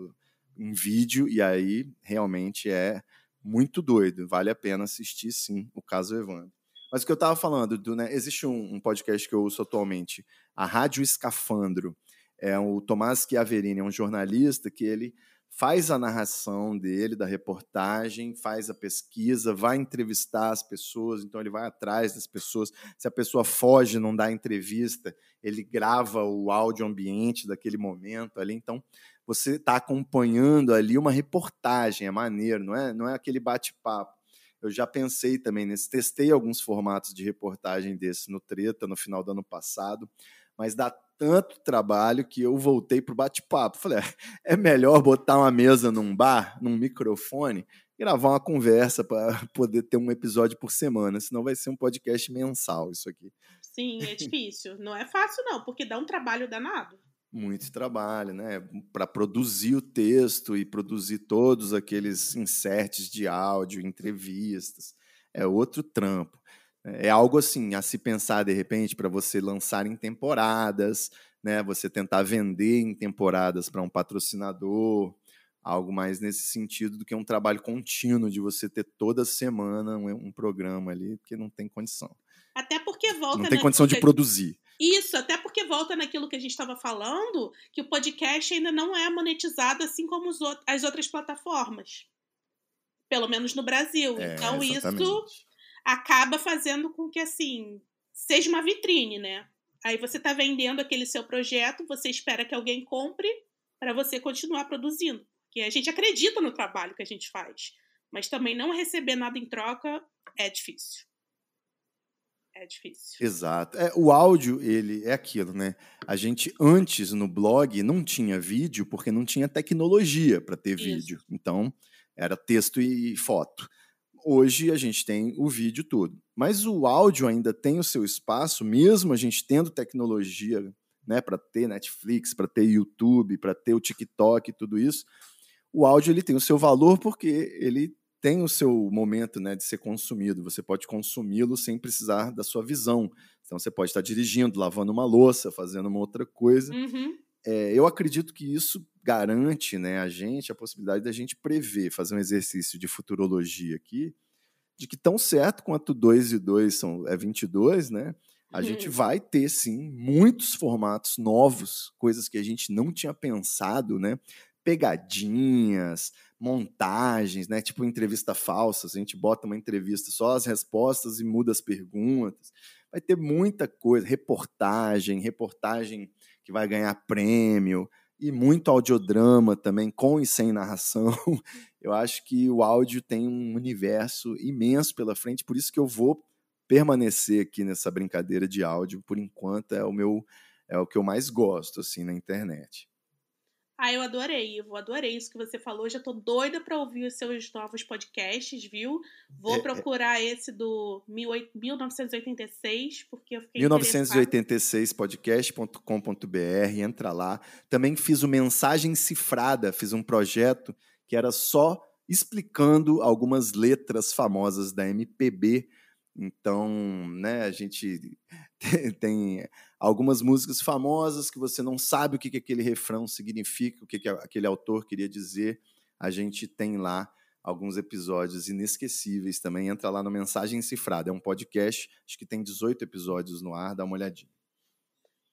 em vídeo, e aí realmente é muito doido, vale a pena assistir sim o caso Evandro. Mas o que eu estava falando, do, né, existe um, um, podcast que eu ouço atualmente, a Rádio Escafandro. É o Tomás Chiaverini, é um jornalista que ele faz a narração dele, da reportagem, faz a pesquisa, vai entrevistar as pessoas, então ele vai atrás das pessoas. Se a pessoa foge, não dá entrevista, ele grava o áudio ambiente daquele momento ali. Então, você está acompanhando ali uma reportagem, é maneiro, não é, não é aquele bate-papo. Eu já pensei também nesse, testei alguns formatos de reportagem desse no Treta no final do ano passado, mas dá tanto trabalho que eu voltei para o bate-papo. Falei, é melhor botar uma mesa num bar, num microfone, gravar uma conversa para (laughs) poder ter um episódio por semana, senão vai ser um podcast mensal isso aqui. Sim, é (laughs) difícil. não é fácil não, porque dá um trabalho danado. Muito trabalho, né? Para produzir o texto e produzir todos aqueles inserts de áudio, entrevistas. É outro trampo. É algo assim a se pensar de repente para você lançar em temporadas, né? Você tentar vender em temporadas para um patrocinador, algo mais nesse sentido do que um trabalho contínuo de você ter toda semana um, um programa ali, porque não tem condição. Até porque volta. Não tem condição de produzir. Isso, até porque volta naquilo que a gente estava falando, que o podcast ainda não é monetizado assim como as outras plataformas. Pelo menos no Brasil. É, então, exatamente. isso acaba fazendo com que, assim, seja uma vitrine, né? Aí você está vendendo aquele seu projeto, você espera que alguém compre para você continuar produzindo. Porque a gente acredita no trabalho que a gente faz, mas também não receber nada em troca é difícil. É difícil. Exato. É, o áudio, ele é aquilo, né? A gente antes no blog não tinha vídeo porque não tinha tecnologia para ter Isso. vídeo. Então, era texto e foto. Hoje a gente tem o vídeo todo, mas o áudio ainda tem o seu espaço, mesmo a gente tendo tecnologia, né, para ter Netflix, para ter YouTube, para ter o TikTok tudo isso. O áudio ele tem o seu valor porque ele tem o seu momento, né, de ser consumido. Você pode consumi-lo sem precisar da sua visão. Então você pode estar dirigindo, lavando uma louça, fazendo uma outra coisa. Uhum. É, eu acredito que isso garante né, a gente a possibilidade da gente prever, fazer um exercício de futurologia aqui, de que tão certo quanto 2 e 2 são, é 22, né? A gente uhum. vai ter, sim, muitos formatos novos, coisas que a gente não tinha pensado, né? Pegadinhas, montagens, né? Tipo entrevista falsa, a gente bota uma entrevista só as respostas e muda as perguntas. Vai ter muita coisa, reportagem, reportagem que vai ganhar prêmio, e muito audiodrama também, com e sem narração. (laughs) Eu acho que o áudio tem um universo imenso pela frente, por isso que eu vou permanecer aqui nessa brincadeira de áudio, por enquanto é o meu é o que eu mais gosto assim na internet. Ah, eu adorei, Ivo, adorei isso que você falou. Já tô doida para ouvir os seus novos podcasts, viu? Vou é, é. procurar é... esse do 1986, porque eu fiquei 1986podcast.com.br, entra lá. Também fiz o Mensagem Cifrada, fiz um projeto que era só explicando algumas letras famosas da MPB. Então, né, a gente (laughs) tem algumas músicas famosas que você não sabe o que, que aquele refrão significa, o que, que aquele autor queria dizer. A gente tem lá alguns episódios inesquecíveis também. Entra lá no Mensagem Cifrada. É um podcast, acho que tem 18 episódios no ar, dá uma olhadinha.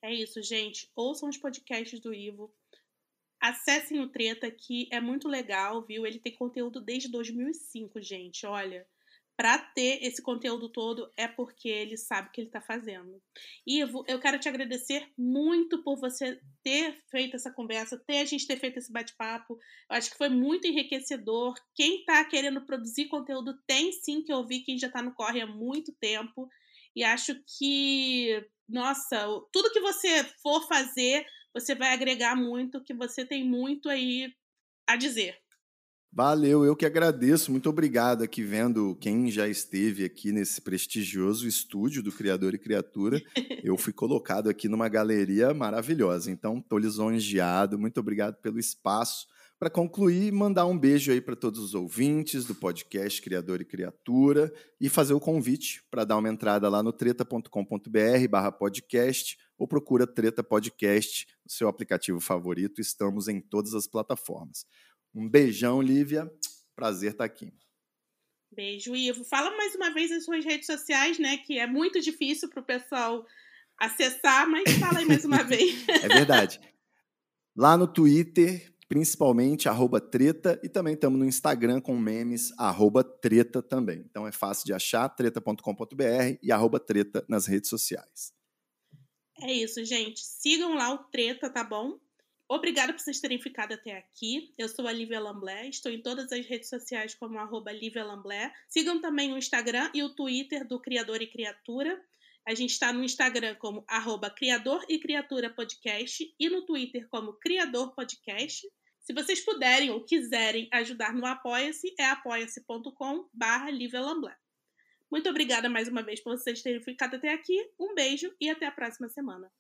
É isso, gente. Ouçam os podcasts do Ivo. Acessem o Treta, que é muito legal, viu? Ele tem conteúdo desde 2005, gente. Olha, para ter esse conteúdo todo é porque ele sabe o que ele está fazendo. Ivo, eu quero te agradecer muito por você ter feito essa conversa, ter a gente ter feito esse bate-papo. Eu acho que foi muito enriquecedor. Quem está querendo produzir conteúdo tem sim que ouvir, quem já está no corre há muito tempo. E acho que, nossa, tudo que você for fazer, você vai agregar muito, que você tem muito aí a dizer. Valeu, eu que agradeço. Muito obrigado aqui vendo quem já esteve aqui nesse prestigioso estúdio do Criador e Criatura. (laughs) Eu fui colocado aqui numa galeria maravilhosa. Então, estou lisonjeado. Muito obrigado pelo espaço. Para concluir, mandar um beijo aí para todos os ouvintes do podcast Criador e Criatura e fazer o convite para dar uma entrada lá no treta.com.br barra podcast ou procura Treta Podcast no seu aplicativo favorito. Estamos em todas as plataformas. Um beijão, Lívia. Prazer estar aqui. Beijo, Ivo. Fala mais uma vez as suas redes sociais, né? Que é muito difícil para o pessoal acessar, mas fala aí mais uma (laughs) vez. é verdade. Lá no Twitter, principalmente, arroba treta, e também estamos no Instagram com memes, arroba treta também. Então é fácil de achar, treta.com.br e arroba treta nas redes sociais. É isso, gente. Sigam lá o Treta, tá bom? Obrigada por vocês terem ficado até aqui. Eu sou a Lívia Lamblé, estou em todas as redes sociais como arroba Lívia Lamblé. Sigam também o Instagram e o Twitter do Criador e Criatura. A gente está no Instagram como arroba Criador e Criatura Podcast e no Twitter como Criador Podcast. Se vocês puderem ou quiserem ajudar no Apoia-se, é apoia-se.com barra Muito obrigada mais uma vez por vocês terem ficado até aqui. Um beijo e até a próxima semana.